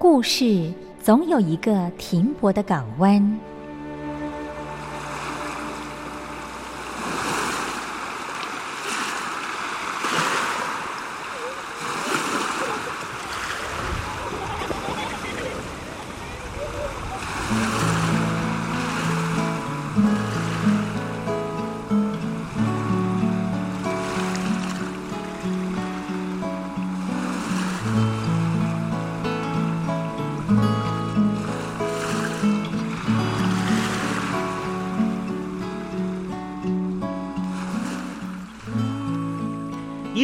故事总有一个停泊的港湾。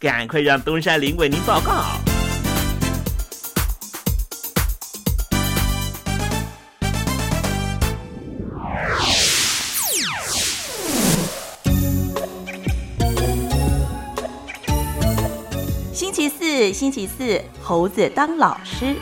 赶快让东山林为您报告。星期四，星期四，猴子当老师。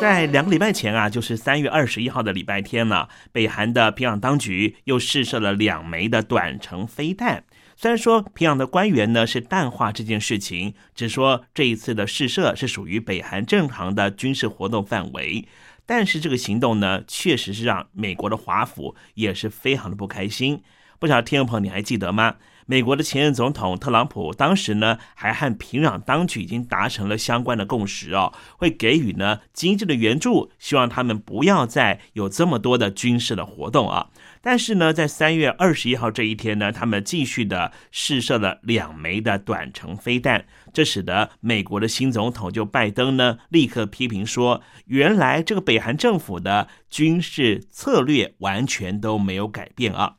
在两个礼拜前啊，就是三月二十一号的礼拜天呢，北韩的平壤当局又试射了两枚的短程飞弹。虽然说平壤的官员呢是淡化这件事情，只说这一次的试射是属于北韩正常的军事活动范围，但是这个行动呢，确实是让美国的华府也是非常的不开心。不晓得听众朋友你还记得吗？美国的前任总统特朗普当时呢，还和平壤当局已经达成了相关的共识哦，会给予呢经济的援助，希望他们不要再有这么多的军事的活动啊。但是呢，在三月二十一号这一天呢，他们继续的试射了两枚的短程飞弹，这使得美国的新总统就拜登呢，立刻批评说，原来这个北韩政府的军事策略完全都没有改变啊。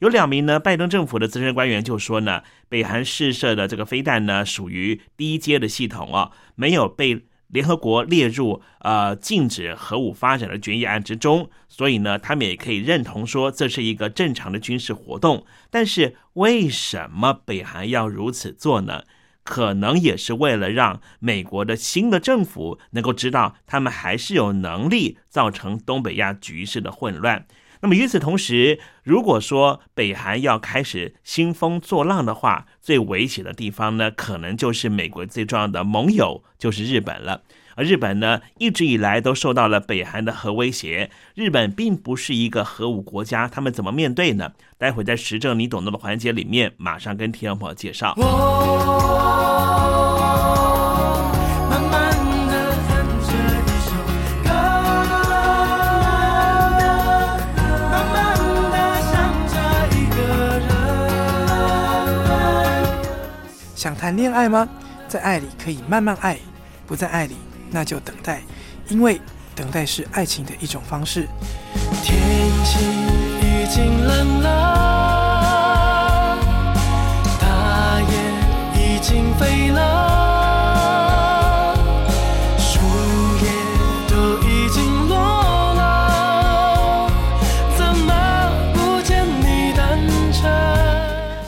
有两名呢，拜登政府的资深官员就说呢，北韩试射的这个飞弹呢，属于低阶的系统啊，没有被联合国列入呃禁止核武发展的决议案之中，所以呢，他们也可以认同说这是一个正常的军事活动。但是为什么北韩要如此做呢？可能也是为了让美国的新的政府能够知道，他们还是有能力造成东北亚局势的混乱。那么与此同时，如果说北韩要开始兴风作浪的话，最危险的地方呢，可能就是美国最重要的盟友就是日本了。而日本呢，一直以来都受到了北韩的核威胁。日本并不是一个核武国家，他们怎么面对呢？待会在时政你懂得的环节里面，马上跟听众朋友介绍。谈恋爱吗？在爱里可以慢慢爱，不在爱里那就等待，因为等待是爱情的一种方式。天气已经冷了，大雁已经飞了，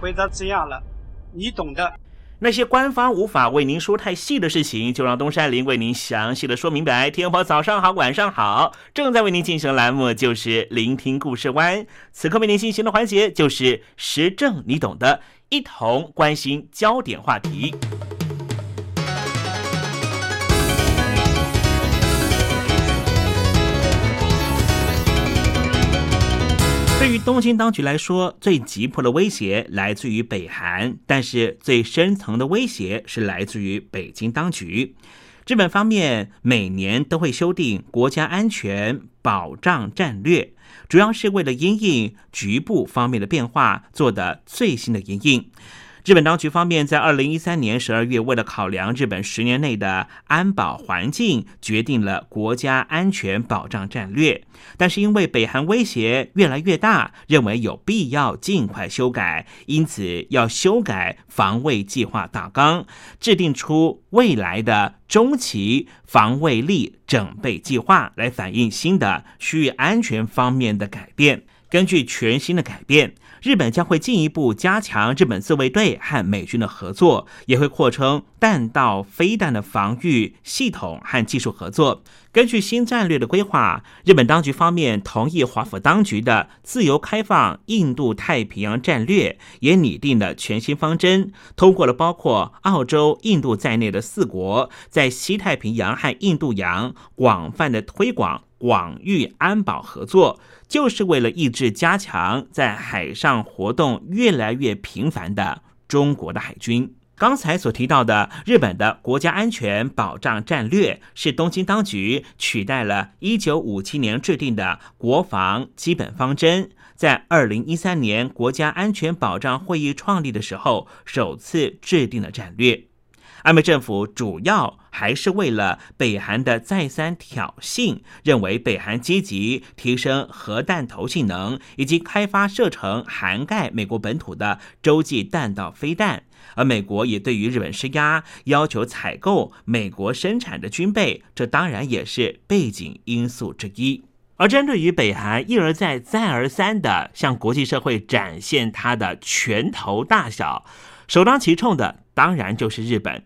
回答这样了，你懂的。那些官方无法为您说太细的事情，就让东山林为您详细的说明白。天婆早上好，晚上好，正在为您进行的栏目就是聆听故事湾。此刻为您进行的环节就是时政，你懂的，一同关心焦点话题。对于东京当局来说，最急迫的威胁来自于北韩，但是最深层的威胁是来自于北京当局。日本方面每年都会修订国家安全保障战略，主要是为了因应局部方面的变化做的最新的因应。日本当局方面在二零一三年十二月，为了考量日本十年内的安保环境，决定了国家安全保障战略。但是因为北韩威胁越来越大，认为有必要尽快修改，因此要修改防卫计划大纲，制定出未来的中期防卫力整备计划，来反映新的区域安全方面的改变。根据全新的改变。日本将会进一步加强日本自卫队和美军的合作，也会扩充弹道飞弹的防御系统和技术合作。根据新战略的规划，日本当局方面同意华府当局的自由开放印度太平洋战略，也拟定了全新方针，通过了包括澳洲、印度在内的四国在西太平洋和印度洋广泛的推广广域安保合作。就是为了抑制加强在海上活动越来越频繁的中国的海军。刚才所提到的日本的国家安全保障战略，是东京当局取代了1957年制定的国防基本方针，在2013年国家安全保障会议创立的时候首次制定了战略。安倍政府主要还是为了北韩的再三挑衅，认为北韩积极提升核弹头性能，以及开发射程涵盖美国本土的洲际弹道飞弹。而美国也对于日本施压，要求采购美国生产的军备，这当然也是背景因素之一。而针对于北韩一而再、再而三的向国际社会展现它的拳头大小，首当其冲的当然就是日本。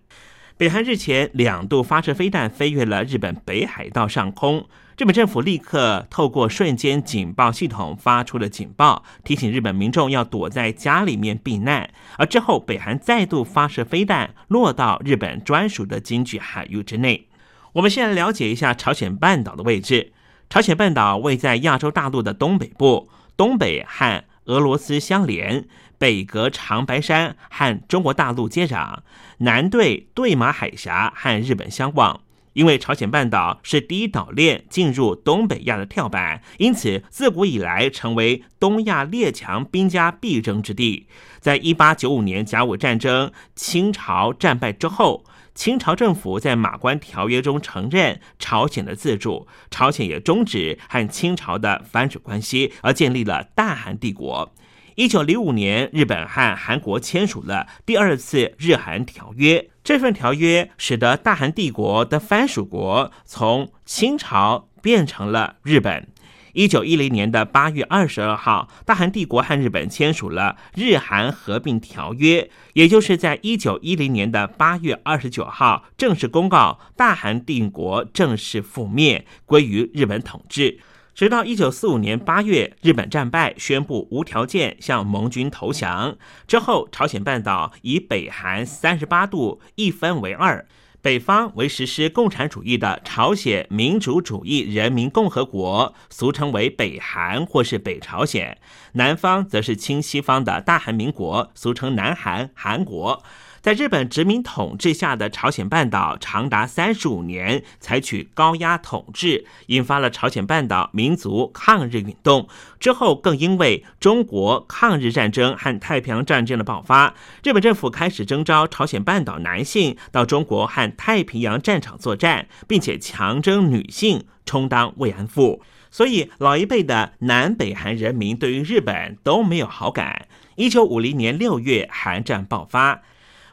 北韩日前两度发射飞弹飞越了日本北海道上空，日本政府立刻透过瞬间警报系统发出了警报，提醒日本民众要躲在家里面避难。而之后，北韩再度发射飞弹，落到日本专属的经济海域之内。我们先来了解一下朝鲜半岛的位置。朝鲜半岛位在亚洲大陆的东北部，东北和俄罗斯相连。北隔长白山和中国大陆接壤，南对对马海峡和日本相望。因为朝鲜半岛是第一岛链进入东北亚的跳板，因此自古以来成为东亚列强兵家必争之地。在一八九五年甲午战争清朝战败之后，清朝政府在马关条约中承认朝鲜的自主，朝鲜也终止和清朝的藩属关系，而建立了大韩帝国。一九零五年，日本和韩国签署了第二次日韩条约。这份条约使得大韩帝国的藩属国从清朝变成了日本。一九一零年的八月二十二号，大韩帝国和日本签署了日韩合并条约，也就是在一九一零年的八月二十九号正式公告大韩帝国正式覆灭，归于日本统治。直到一九四五年八月，日本战败，宣布无条件向盟军投降。之后，朝鲜半岛以北韩三十八度一分为二，北方为实施共产主义的朝鲜民主主义人民共和国，俗称为北韩或是北朝鲜；南方则是亲西方的大韩民国，俗称南韩韩国。在日本殖民统治下的朝鲜半岛长达三十五年采取高压统治，引发了朝鲜半岛民族抗日运动。之后更因为中国抗日战争和太平洋战争的爆发，日本政府开始征召朝鲜半岛男性到中国和太平洋战场作战，并且强征女性充当慰安妇。所以老一辈的南北韩人民对于日本都没有好感。一九五零年六月，韩战爆发，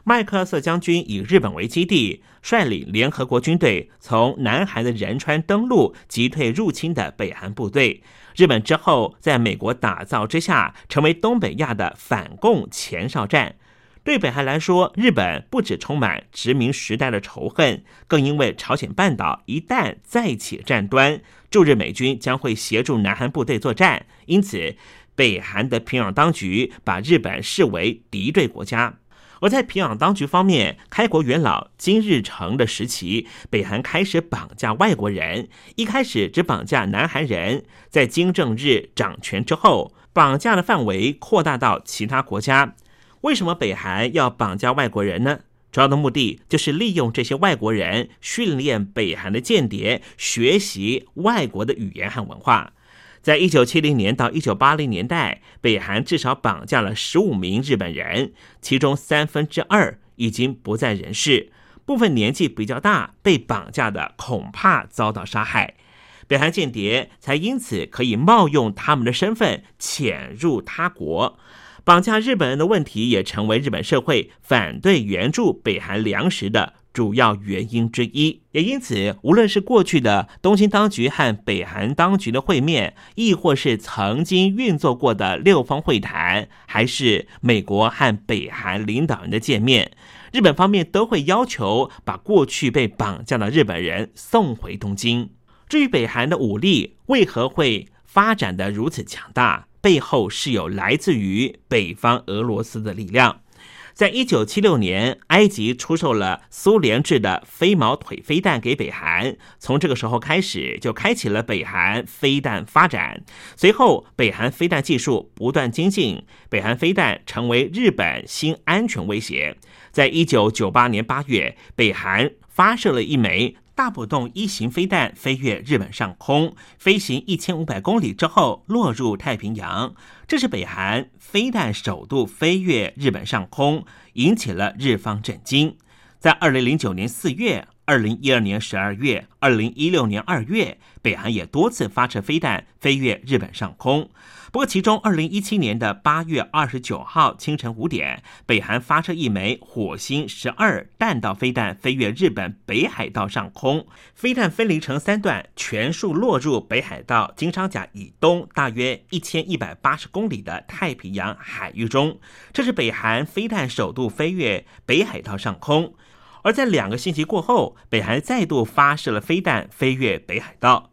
麦克瑟将军以日本为基地，率领联合国军队从南韩的仁川登陆，击退入侵的北韩部队。日本之后在美国打造之下，成为东北亚的反共前哨站。对北韩来说，日本不止充满殖民时代的仇恨，更因为朝鲜半岛一旦再起战端，驻日美军将会协助南韩部队作战，因此北韩的平壤当局把日本视为敌对国家。而在平壤当局方面，开国元老金日成的时期，北韩开始绑架外国人，一开始只绑架南韩人，在金正日掌权之后，绑架的范围扩大到其他国家。为什么北韩要绑架外国人呢？主要的目的就是利用这些外国人训练北韩的间谍，学习外国的语言和文化。在一九七零年到一九八零年代，北韩至少绑架了十五名日本人，其中三分之二已经不在人世，部分年纪比较大，被绑架的恐怕遭到杀害。北韩间谍才因此可以冒用他们的身份潜入他国。绑架日本人的问题也成为日本社会反对援助北韩粮食的主要原因之一。也因此，无论是过去的东京当局和北韩当局的会面，亦或是曾经运作过的六方会谈，还是美国和北韩领导人的见面，日本方面都会要求把过去被绑架的日本人送回东京。至于北韩的武力为何会发展的如此强大？背后是有来自于北方俄罗斯的力量。在一九七六年，埃及出售了苏联制的飞毛腿飞弹给北韩，从这个时候开始，就开启了北韩飞弹发展。随后，北韩飞弹技术不断精进，北韩飞弹成为日本新安全威胁。在一九九八年八月，北韩发射了一枚。大浦洞一型飞弹飞越日本上空，飞行一千五百公里之后落入太平洋。这是北韩飞弹首度飞越日本上空，引起了日方震惊。在二零零九年四月、二零一二年十二月、二零一六年二月，北韩也多次发射飞弹飞越日本上空。不过，其中二零一七年的八月二十九号清晨五点，北韩发射一枚火星十二弹道飞弹飞越日本北海道上空，飞弹分离成三段，全数落入北海道金昌甲以东大约一千一百八十公里的太平洋海域中。这是北韩飞弹首度飞越北海道上空。而在两个星期过后，北韩再度发射了飞弹飞越北海道，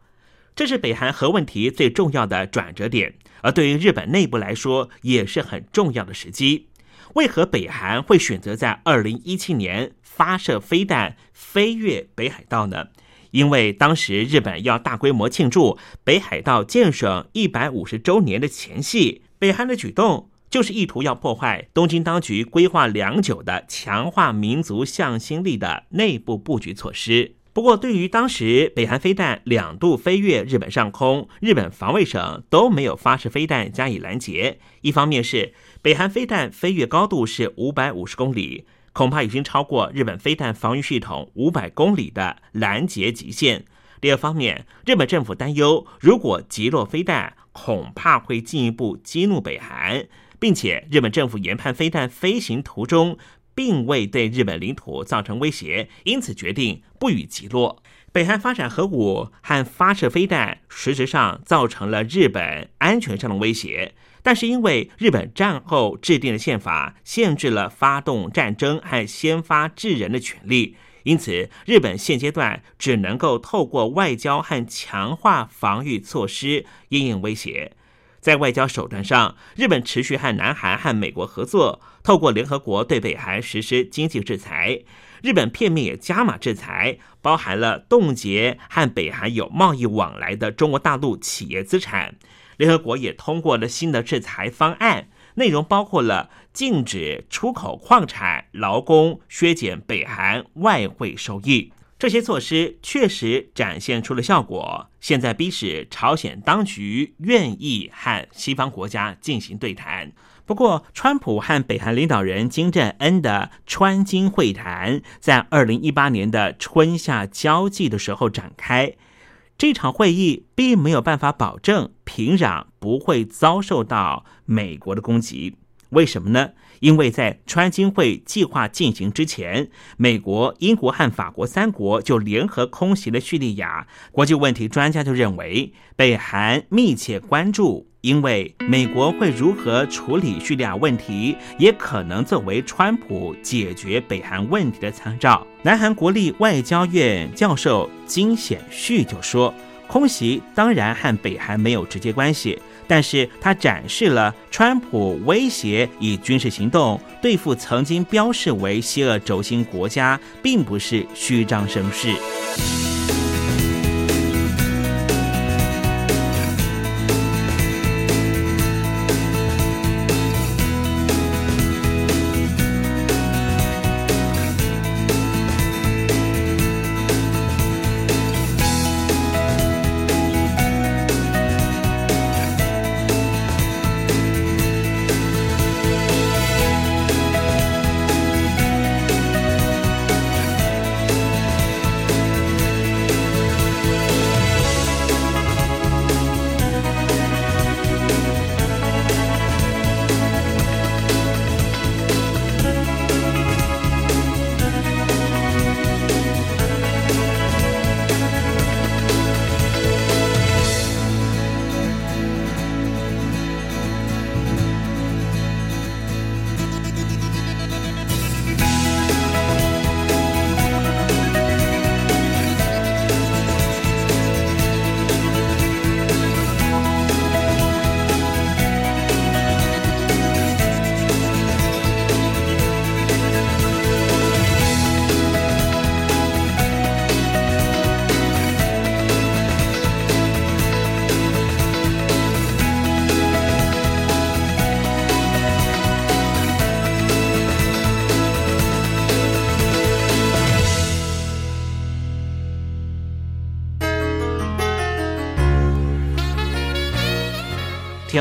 这是北韩核问题最重要的转折点。而对于日本内部来说，也是很重要的时机。为何北韩会选择在二零一七年发射飞弹飞越北海道呢？因为当时日本要大规模庆祝北海道建省一百五十周年的前夕，北韩的举动就是意图要破坏东京当局规划良久的强化民族向心力的内部布局措施。不过，对于当时北韩飞弹两度飞越日本上空，日本防卫省都没有发射飞弹加以拦截。一方面是北韩飞弹飞越高度是五百五十公里，恐怕已经超过日本飞弹防御系统五百公里的拦截极限；第二方面，日本政府担忧，如果击落飞弹，恐怕会进一步激怒北韩，并且日本政府研判飞弹飞行途中。并未对日本领土造成威胁，因此决定不予击落。北韩发展核武和发射飞弹，实质上造成了日本安全上的威胁。但是因为日本战后制定的宪法限制了发动战争和先发制人的权利，因此日本现阶段只能够透过外交和强化防御措施应应威胁。在外交手段上，日本持续和南韩和美国合作，透过联合国对北韩实施经济制裁。日本片面也加码制裁，包含了冻结和北韩有贸易往来的中国大陆企业资产。联合国也通过了新的制裁方案，内容包括了禁止出口矿产、劳工，削减北韩外汇收益。这些措施确实展现出了效果，现在逼使朝鲜当局愿意和西方国家进行对谈。不过，川普和北韩领导人金正恩的川金会谈在二零一八年的春夏交际的时候展开，这场会议并没有办法保证平壤不会遭受到美国的攻击。为什么呢？因为在川金会计划进行之前，美国、英国和法国三国就联合空袭了叙利亚。国际问题专家就认为，北韩密切关注，因为美国会如何处理叙利亚问题，也可能作为川普解决北韩问题的参照。南韩国立外交院教授金显旭就说：“空袭当然和北韩没有直接关系。”但是他展示了川普威胁以军事行动对付曾经标示为西恶轴心国家，并不是虚张声势。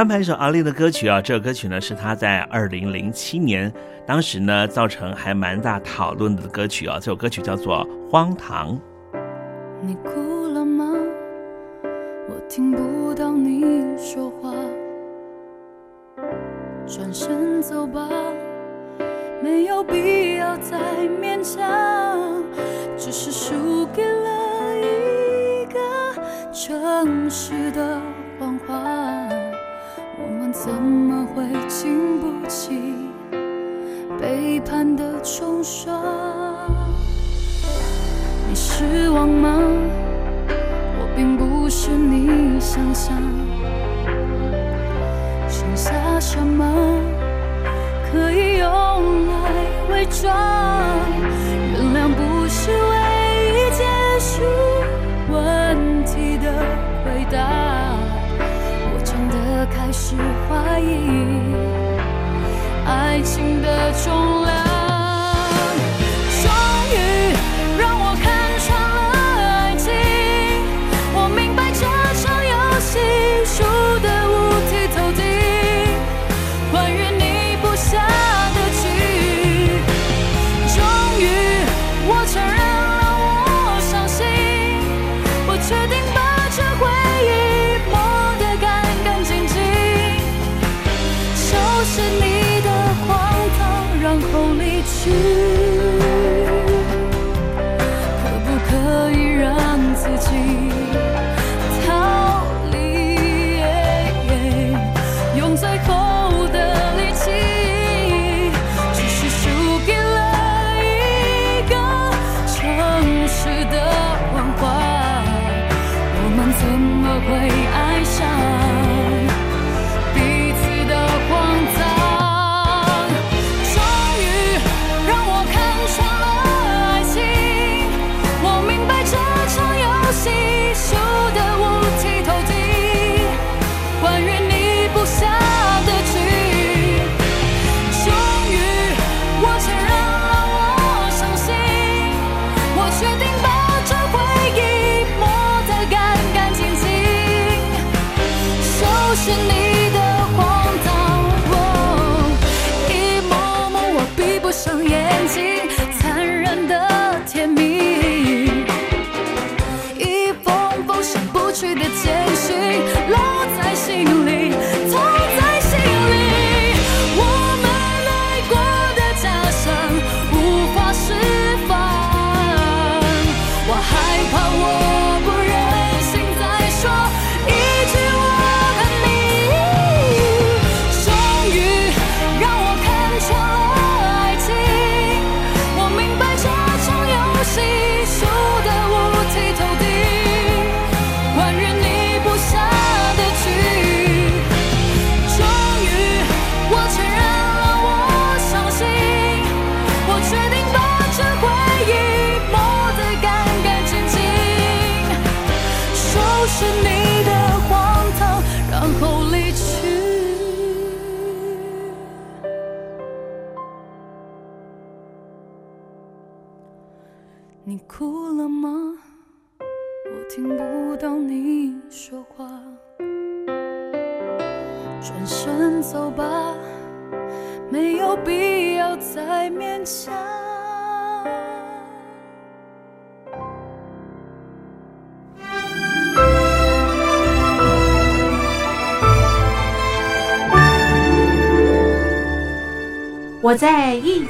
安排一首阿丽的歌曲啊，这首歌曲呢是她在二零零七年，当时呢造成还蛮大讨论的歌曲啊。这首歌曲叫做《荒唐》。你哭了吗？我听不到你说话。转身走吧，没有必要再勉强，只是输给了一个城市的谎话。怎么会经不起背叛的冲刷？你失望吗？我并不是你想象。剩下什么可以用来伪装？原谅不是唯一结束问题的回答。开始怀疑爱情的重量。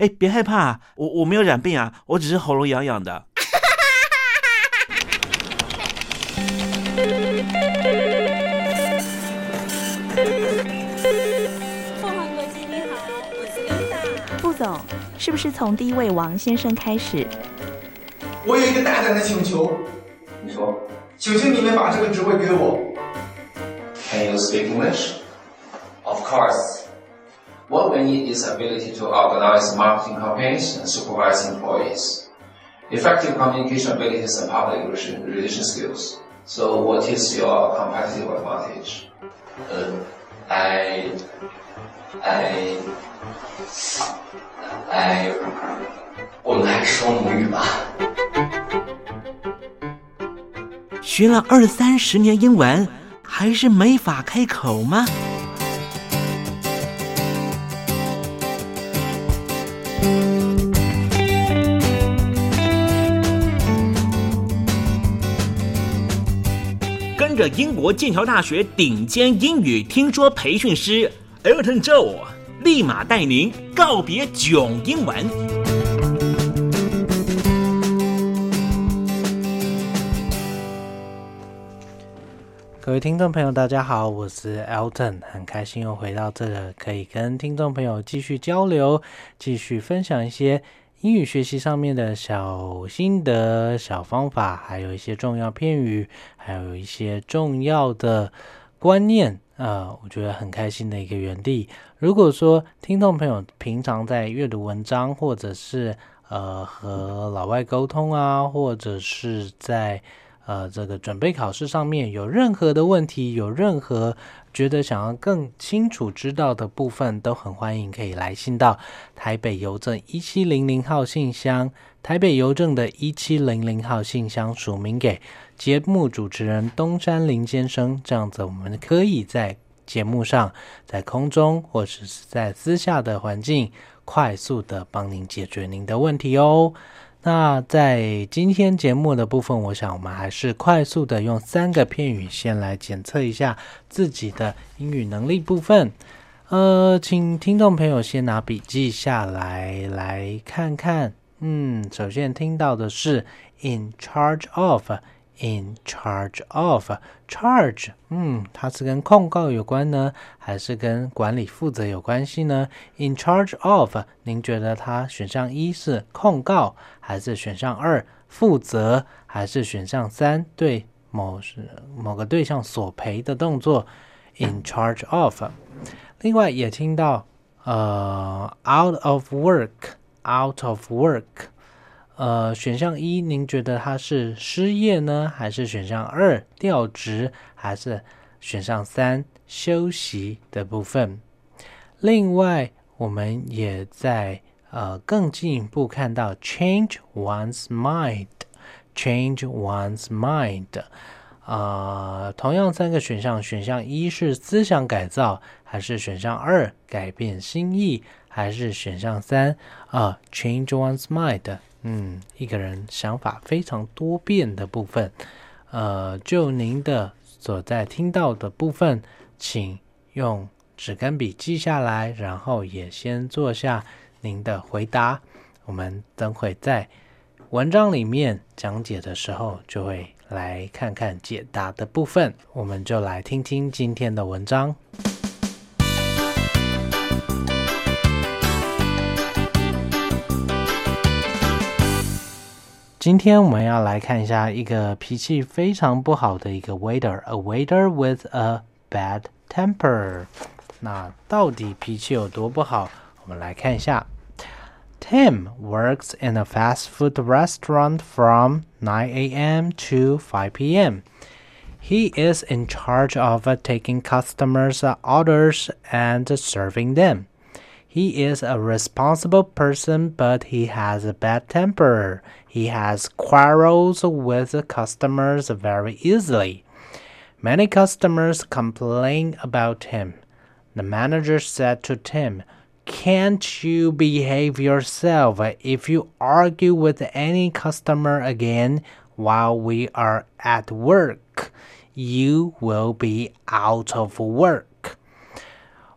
哎哎，别害怕，我我没有染病啊，我只是喉咙痒痒的。凤凰国际你好，我是优大。副总，是不是从第一位王先生开始？我有一个大胆的请求，你说请求你们把这个职位给我。，Can you speak English? Of course. What we need is ability to organize marketing campaigns and supervise employees. Effective communication abilities and public relation, relation skills. So what is your competitive advantage? Uh, I, I, I, 我们还是说母语吧。学了二三十年英文， 还是没法开口吗？ 跟着英国剑桥大学顶尖英语听说培训师 Elton Joe，立马带您告别囧英文。各位听众朋友，大家好，我是 Elton，很开心又回到这个，可以跟听众朋友继续交流，继续分享一些英语学习上面的小心得、小方法，还有一些重要片语，还有一些重要的观念啊，我觉得很开心的一个园地。如果说听众朋友平常在阅读文章，或者是呃和老外沟通啊，或者是在呃，这个准备考试上面有任何的问题，有任何觉得想要更清楚知道的部分，都很欢迎可以来信到台北邮政一七零零号信箱，台北邮政的一七零零号信箱署名给节目主持人东山林先生，这样子我们可以在节目上，在空中或者是在私下的环境，快速的帮您解决您的问题哦。那在今天节目的部分，我想我们还是快速的用三个片语先来检测一下自己的英语能力部分。呃，请听众朋友先拿笔记下来，来看看。嗯，首先听到的是 in charge of。In charge of charge，嗯，它是跟控告有关呢，还是跟管理负责有关系呢？In charge of，您觉得它选项一是控告，还是选项二负责，还是选项三对某是某个对象索赔的动作？In charge of，另外也听到呃，out of work，out of work。呃，选项一，您觉得他是失业呢，还是选项二调职，还是选项三休息的部分？另外，我们也在呃更进一步看到 change one's mind，change one's mind。啊，同样三个选项，选项一是思想改造，还是选项二改变心意，还是选项三啊 change one's mind？嗯，一个人想法非常多变的部分，呃，就您的所在听到的部分，请用纸跟笔记下来，然后也先做下您的回答。我们等会在文章里面讲解的时候，就会来看看解答的部分。我们就来听听今天的文章。今天我们要来看一下一个脾气非常不好的一个 waiter，a waiter with a bad temper。那到底脾气有多不好？我们来看一下。Tim works in a fast food restaurant from 9 a.m. to 5 p.m. He is in charge of taking customers' orders and serving them. He is a responsible person, but he has a bad temper. He has quarrels with customers very easily. Many customers complain about him. The manager said to Tim, Can't you behave yourself? If you argue with any customer again while we are at work, you will be out of work.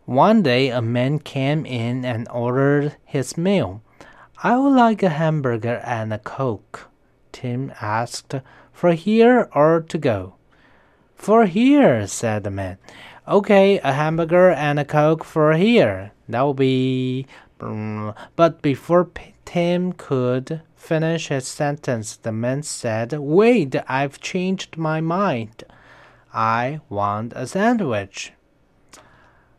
One day, a man came in and ordered his meal. I would like a hamburger and a coke. Tim asked, For here or to go? For here, said the man. Okay, a hamburger and a coke for here. That will be. But before Tim could finish his sentence, the man said, Wait, I've changed my mind. I want a sandwich.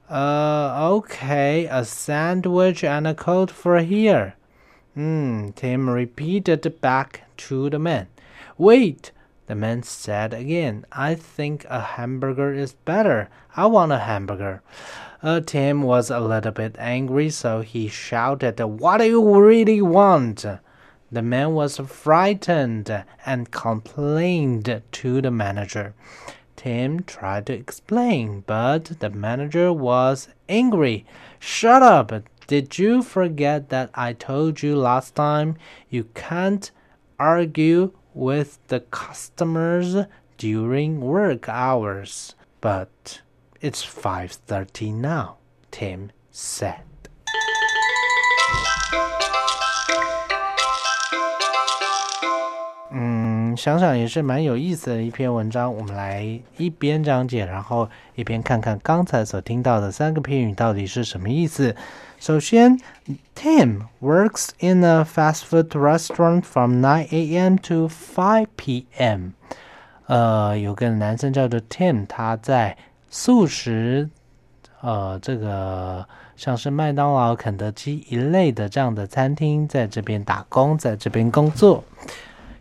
Uh, okay, a sandwich and a coat for here. Hmm, Tim repeated back to the man. Wait, the man said again. I think a hamburger is better. I want a hamburger. Uh, Tim was a little bit angry, so he shouted, What do you really want? The man was frightened and complained to the manager. Tim tried to explain, but the manager was angry. Shut up! Did you forget that I told you last time you can't argue with the customers during work hours? But it's 5:30 now, Tim said. 想想也是蛮有意思的一篇文章。我们来一边讲解，然后一边看看刚才所听到的三个片语到底是什么意思。首先，Tim works in a fast food restaurant from 9 a.m. to 5 p.m. 呃，有个男生叫做 Tim，他在素食，呃，这个像是麦当劳、肯德基一类的这样的餐厅，在这边打工，在这边工作。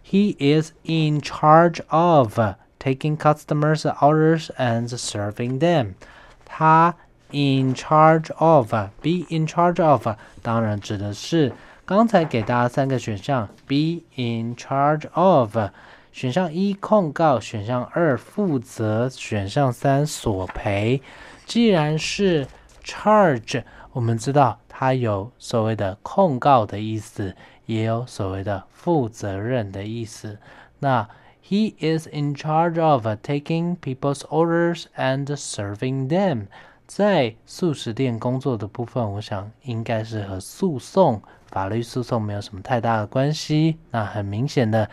He is in charge of taking customers' orders and serving them. 他 in charge of be in charge of 当然指的是刚才给大家三个选项：be in charge of。选项一控告，选项二负责，选项三索赔。既然是 charge，我们知道它有所谓的控告的意思，也有所谓的负责任的意思。那 he is in charge of taking people's orders and serving them。在素食店工作的部分，我想应该是和诉讼、法律诉讼没有什么太大的关系。那很明显的。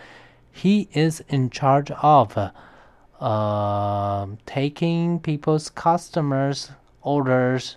He is in charge of uh, taking people's customers' orders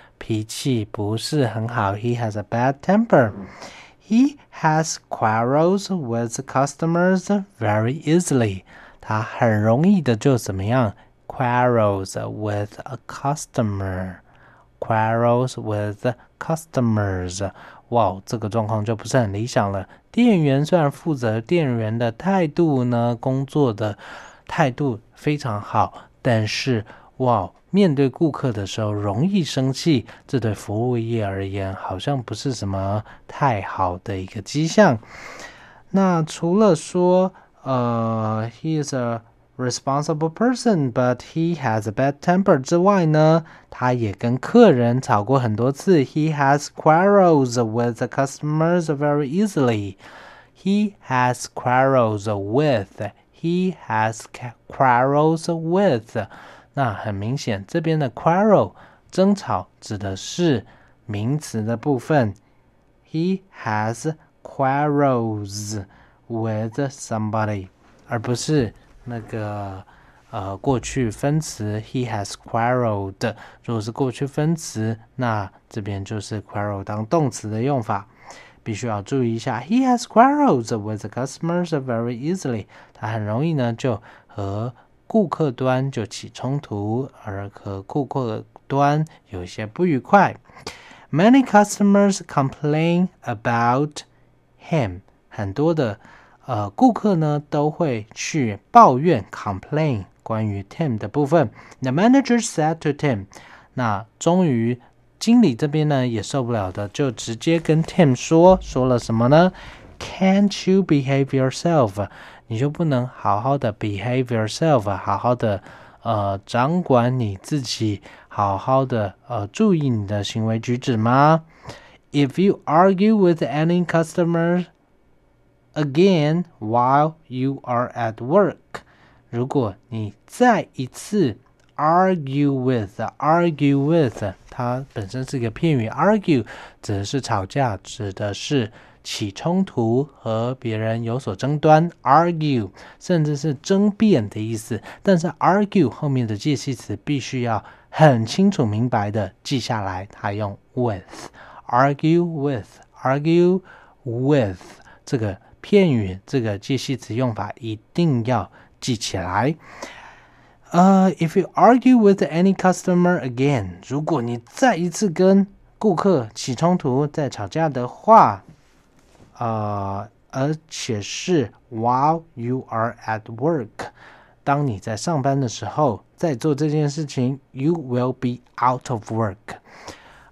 脾气不是很好。He has a bad temper. He has quarrels with customers very easily，他很容易的就怎么样？Quarrels with a customer。Quarrels with customers，哇，这个状况就不是很理想了。店员虽然负责，店员的态度呢，工作的态度非常好，但是 哇，面对顾客的时候容易生气，这对服务业而言好像不是什么太好的一个迹象。那除了说，呃，he is a responsible person, but he has a bad temper 之外呢，他也跟客人吵过很多次。He has quarrels with the customers very easily. He has quarrels with. He has quarrels with. 那很明显，这边的 quarrel 争吵指的是名词的部分。He has quarrels with somebody，而不是那个呃过去分词，he has quarreled。如果是过去分词，那这边就是 quarrel 当动词的用法，必须要注意一下。He has quarrels with customers very easily。他很容易呢就和顾客端就起冲突，而和顾客端有些不愉快。Many customers complain about him。很多的。呃，顾客呢都会去抱怨 complain 关于 Tim 的部分。The manager said to Tim，那终于经理这边呢也受不了的，就直接跟 Tim 说，说了什么呢？Can't you behave yourself？你就不能好好的 behave yourself，好好的呃掌管你自己，好好的呃注意你的行为举止吗？If you argue with any customer again while you are at work。如果你再一次 argue with argue with，它本身是一个片语，argue 指的是吵架，指的是起冲突和别人有所争端，argue 甚至是争辩的意思。但是 argue 后面的介系词必须要很清楚明白的记下来，它用 with，argue with，argue with 这个。片语这个介系词用法一定要记起来。呃，If you argue with any customer again，如果你再一次跟顾客起冲突、再吵架的话，呃，而且是 while you are at work，当你在上班的时候，在做这件事情，you will be out of work。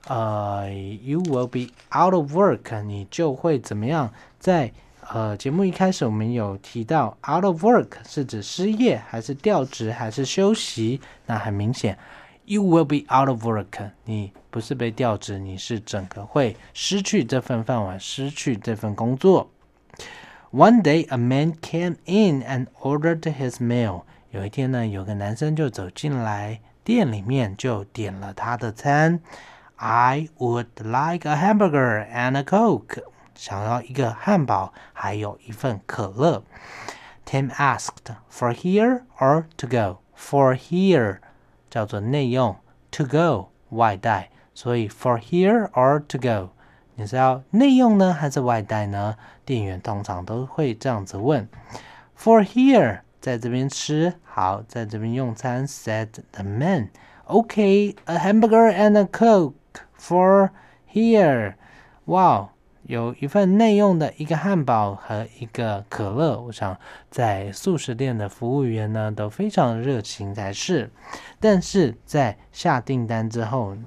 呃，you will be out of work，你就会怎么样？在呃，节目一开始我们有提到，out of work 是指失业，还是调职，还是休息？那很明显，you will be out of work，你不是被调职，你是整个会失去这份饭碗，失去这份工作。One day a man came in and ordered his meal。有一天呢，有个男生就走进来店里面，就点了他的餐。I would like a hamburger and a coke。想要一个汉堡，还有一份可乐。Tim asked for here or to go. For here 叫做内用，to go 外带，所以 for here or to go，你是要内用呢，还是外带呢？店员通常都会这样子问。For here 在这边吃，好，在这边用餐。Said the man. Okay, a hamburger and a coke for here. Wow. 有一份内用的一个汉堡和一个可乐，我想在素食店的服务员呢都非常热情才是。但是在下订单之后，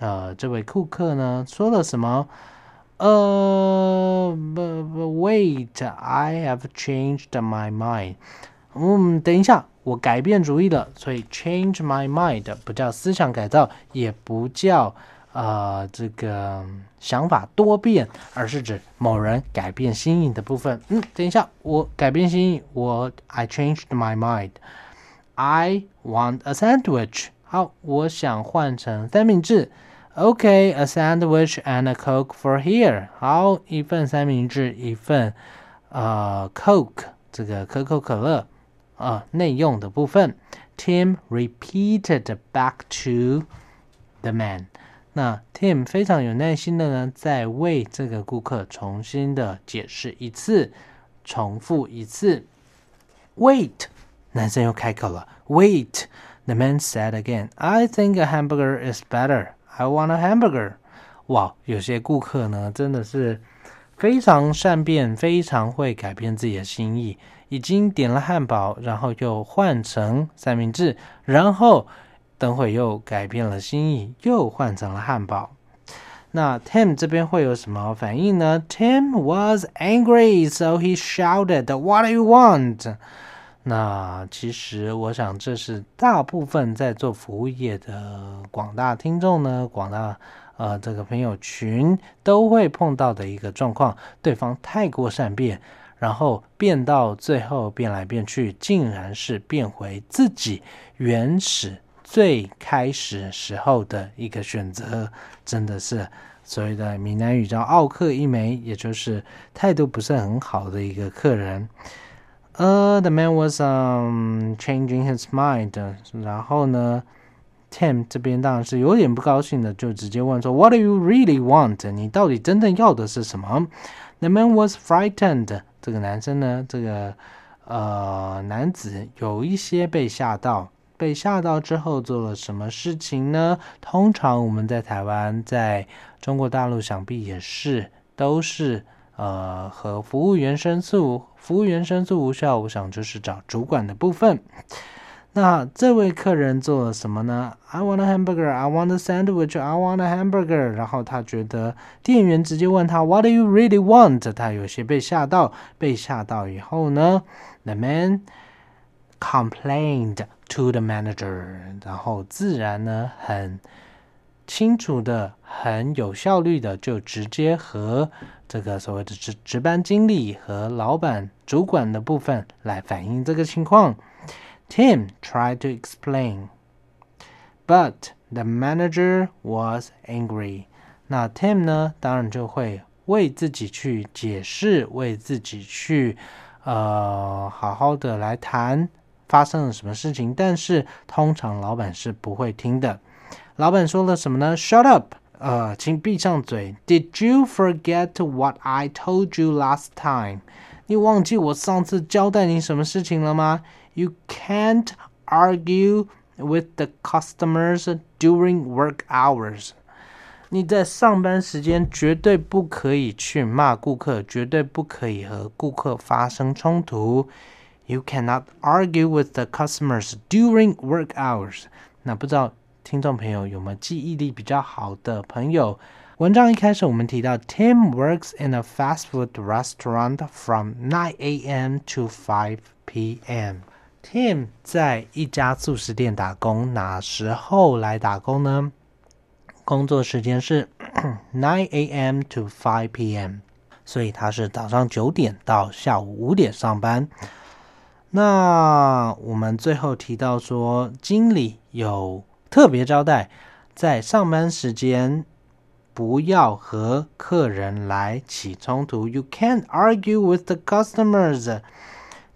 呃，这位顾客呢说了什么？呃，Wait，I have changed my mind。嗯，等一下，我改变主意了。所以 change my mind 不叫思想改造，也不叫。呃，这个想法多变，而是指某人改变心意的部分。嗯，等一下，我改变心意，我 I changed my mind. I want a sandwich. 好，我想换成三明治。Okay, a sandwich and a coke for here. 好，一份三明治，一份呃 coke，这个可口可乐啊，内用的部分。Tim repeated back to the man. 那 Tim 非常有耐心的呢，再为这个顾客重新的解释一次，重复一次。Wait，男生又开口了。Wait，the man said again，I think a hamburger is better. I want a hamburger. 哇，有些顾客呢，真的是非常善变，非常会改变自己的心意。已经点了汉堡，然后又换成三明治，然后。等会又改变了心意，又换成了汉堡。那 Tim 这边会有什么反应呢？Tim was angry, so he shouted, "What do you want?" 那其实我想，这是大部分在做服务业的广大听众呢，广大呃这个朋友群都会碰到的一个状况。对方太过善变，然后变到最后变来变去，竟然是变回自己原始。最开始时候的一个选择，真的是所谓的闽南语叫“奥克一枚”，也就是态度不是很好的一个客人。呃，the man was um changing his mind，然后呢，Tim 这边当然是有点不高兴的，就直接问说：“What do you really want？你到底真正要的是什么？”The man was frightened，这个男生呢，这个呃男子有一些被吓到。被吓到之后做了什么事情呢？通常我们在台湾，在中国大陆想必也是，都是呃和服务员申诉，服务员申诉无效，我想就是找主管的部分。那这位客人做了什么呢？I want a hamburger, I want a sandwich, I want a hamburger。然后他觉得店员直接问他 What do you really want？他有些被吓到，被吓到以后呢，The man complained。To the manager，然后自然呢，很清楚的、很有效率的，就直接和这个所谓的值值班经理和老板、主管的部分来反映这个情况。Tim tried to explain, but the manager was angry。那 Tim 呢，当然就会为自己去解释，为自己去呃好好的来谈。发生了什么事情？但是通常老板是不会听的。老板说了什么呢？Shut up！呃，请闭上嘴。Did you forget what I told you last time？你忘记我上次交代你什么事情了吗？You can't argue with the customers during work hours。你在上班时间绝对不可以去骂顾客，绝对不可以和顾客发生冲突。You cannot argue with the customers during work hours。那不知道 听众朋友有没有记忆力比较好的朋友？文章一开始我们提到，Tim works in a fast food restaurant from 9 a.m. to 5 p.m. Tim 在一家素食店打工，哪时候来打工呢？工作时间是 nine a.m. to five p.m.，所以他是早上九点到下午五点上班。那我们最后提到说，经理有特别招待，在上班时间不要和客人来起冲突。You can't argue with the customers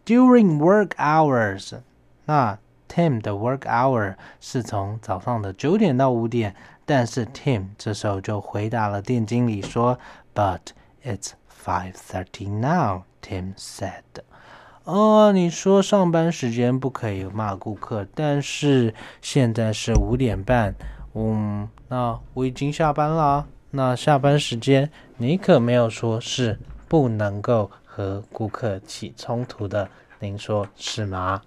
during work hours。那 Tim 的 work hour 是从早上的九点到五点。但是 Tim 这时候就回答了店经理说：“But it's five thirty now,” Tim said. 哦，你说上班时间不可以骂顾客，但是现在是五点半，嗯，那我已经下班了。那下班时间你可没有说是不能够和顾客起冲突的，您说是吗？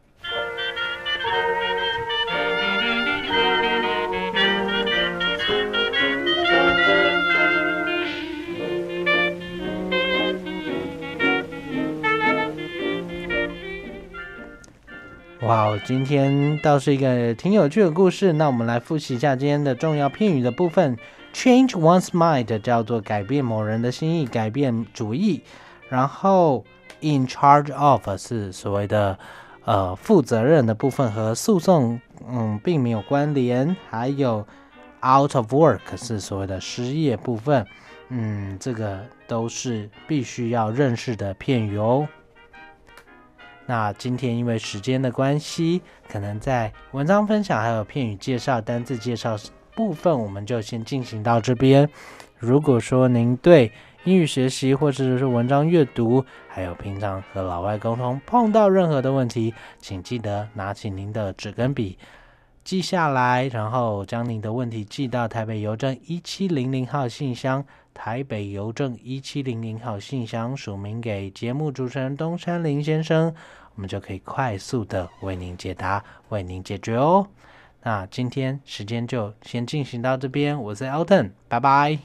哇，今天倒是一个挺有趣的故事。那我们来复习一下今天的重要片语的部分。Change one's mind 叫做改变某人的心意，改变主意。然后 in charge of 是所谓的呃负责任的部分，和诉讼嗯并没有关联。还有 out of work 是所谓的失业部分，嗯，这个都是必须要认识的片语哦。那今天因为时间的关系，可能在文章分享还有片语介绍、单字介绍部分，我们就先进行到这边。如果说您对英语学习或者是文章阅读，还有平常和老外沟通碰到任何的问题，请记得拿起您的纸跟笔记下来，然后将您的问题寄到台北邮政一七零零号信箱。台北邮政一七零零号信箱署名给节目主持人东山林先生我们就可以快速的为您解答为您解决哦。那今天时间就先进行到这边我是 Alton，拜拜。